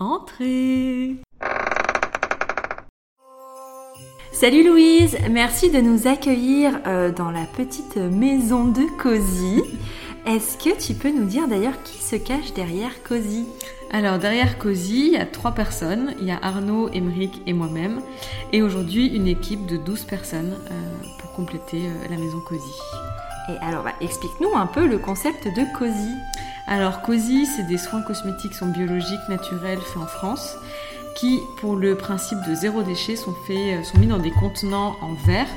Entrez Salut Louise, merci de nous accueillir euh, dans la petite maison de Cozy. Est-ce que tu peux nous dire d'ailleurs qui se cache derrière Cozy? Alors derrière Cozy, il y a trois personnes. Il y a Arnaud, Emeric et moi-même. Et aujourd'hui, une équipe de 12 personnes euh, pour compléter euh, la maison Cozy. Et alors, bah, explique-nous un peu le concept de Cozy. Alors Cozy, c'est des soins cosmétiques sont biologiques, naturels, faits en France, qui, pour le principe de zéro déchet, sont, faits, euh, sont mis dans des contenants en verre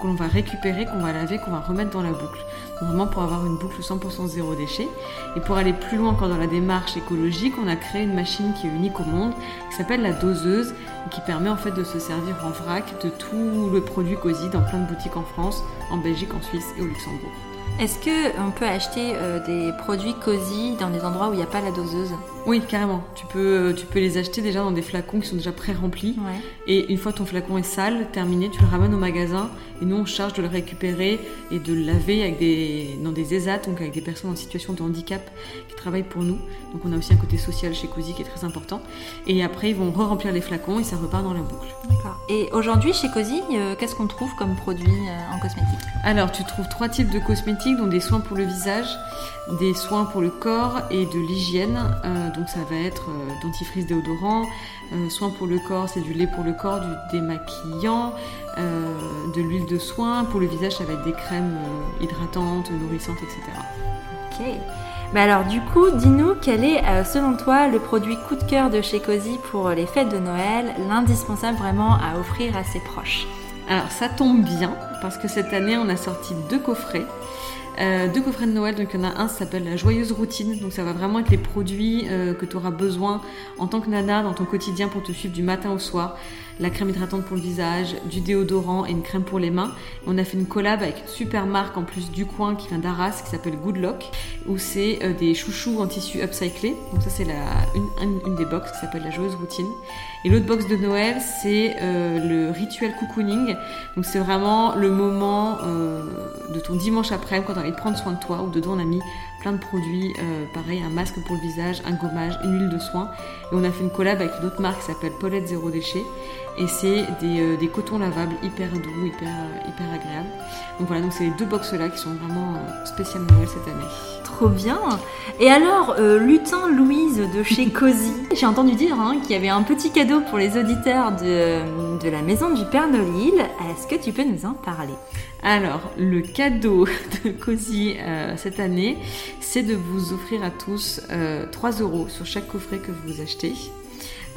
que l'on va récupérer, qu'on va laver, qu'on va remettre dans la boucle. Donc, vraiment pour avoir une boucle 100% zéro déchet. Et pour aller plus loin encore dans la démarche écologique, on a créé une machine qui est unique au monde, qui s'appelle la doseuse, qui permet en fait de se servir en vrac de tout le produit Cozy dans plein de boutiques en France, en Belgique, en Suisse et au Luxembourg. Est-ce que on peut acheter euh, des produits Cozy dans des endroits où il n'y a pas la doseuse? Oui, carrément. Tu peux, tu peux les acheter déjà dans des flacons qui sont déjà pré-remplis. Ouais. Et une fois ton flacon est sale, terminé, tu le ramènes au magasin et nous on charge de le récupérer et de le laver avec des, dans des ESAT, donc avec des personnes en situation de handicap qui travaillent pour nous. Donc on a aussi un côté social chez Cozy qui est très important. Et après ils vont re-remplir les flacons et ça repart dans la boucle. D'accord. Et aujourd'hui chez Cozy, euh, qu'est-ce qu'on trouve comme produit euh, en cosmétique? Alors tu trouves trois types de cosmétiques, dont des soins pour le visage, des soins pour le corps et de l'hygiène. Euh, donc ça va être euh, dentifrice déodorant, euh, soins pour le corps, c'est du lait pour le corps, du démaquillant, de l'huile de soin. Pour le visage, ça va être des crèmes hydratantes, nourrissantes, etc. Ok. Bah alors du coup, dis-nous quel est selon toi le produit coup de cœur de chez Cozy pour les fêtes de Noël, l'indispensable vraiment à offrir à ses proches? Alors ça tombe bien parce que cette année on a sorti deux coffrets. Euh, deux coffrets de Noël, donc il y en a un, ça s'appelle la joyeuse routine, donc ça va vraiment être les produits euh, que tu auras besoin en tant que nana dans ton quotidien pour te suivre du matin au soir. La crème hydratante pour le visage, du déodorant et une crème pour les mains. On a fait une collab avec une super marque en plus du coin qui vient d'Arras qui s'appelle Good Lock, où c'est euh, des chouchous en tissu upcyclé. Donc ça c'est la, une, des box qui s'appelle la joyeuse routine. Et l'autre box de Noël, c'est le rituel cocooning. Donc c'est vraiment le moment de ton dimanche après, quand envie de prendre soin de toi, où dedans on a mis plein de produits, euh, pareil, un masque pour le visage, un gommage, une huile de soin. Et on a fait une collab avec une autre marque qui s'appelle Paulette Zéro Déchet. Et c'est des, euh, des cotons lavables hyper doux, hyper, hyper agréables. Donc voilà, donc c'est les deux box là qui sont vraiment euh, spéciales Noël cette année. Trop bien Et alors, euh, lutin Louise de chez Cozy, j'ai entendu dire hein, qu'il y avait un petit cadeau pour les auditeurs de, de la maison du Père Nolil. Est-ce que tu peux nous en parler? Alors, le cadeau de Cozy euh, cette année, c'est de vous offrir à tous euh, 3 euros sur chaque coffret que vous achetez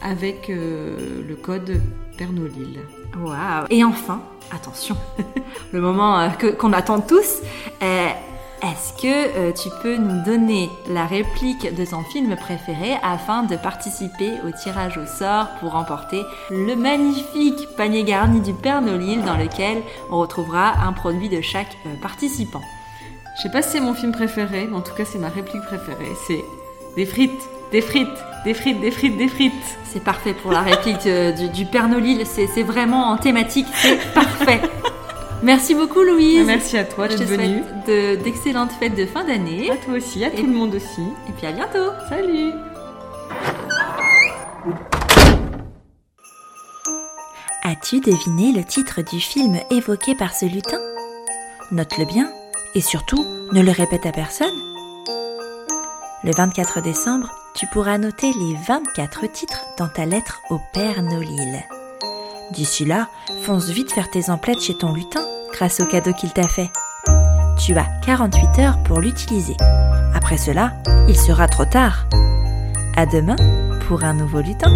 avec euh, le code Pernolil. Waouh Et enfin, attention, le moment euh, que- qu'on attend tous, euh, est-ce que euh, tu peux nous donner la réplique de ton film préféré afin de participer au tirage au sort pour remporter le magnifique panier garni du Père Nolil dans lequel on retrouvera un produit de chaque euh, participant? Je sais pas si c'est mon film préféré, mais en tout cas c'est ma réplique préférée. C'est des frites, des frites, des frites, des frites, des frites. C'est parfait pour la réplique euh, du, du Père Nolil, c'est c'est vraiment en thématique, c'est parfait Merci beaucoup Louise Merci à toi Je d'être te venue. souhaite de- d'excellentes fêtes de fin d'année. À toi aussi, à Et- tout le monde aussi. Et puis à bientôt. Salut As-tu deviné le titre du film évoqué par ce lutin? Note-le bien et surtout ne le répète à personne. Le 24 décembre, tu pourras noter les 24 titres dans ta lettre au Père Nolil. D'ici là, fonce vite faire tes emplettes chez ton lutin grâce au cadeau qu'il t'a fait. Tu as 48 heures pour l'utiliser. Après cela, il sera trop tard. À demain pour un nouveau lutin.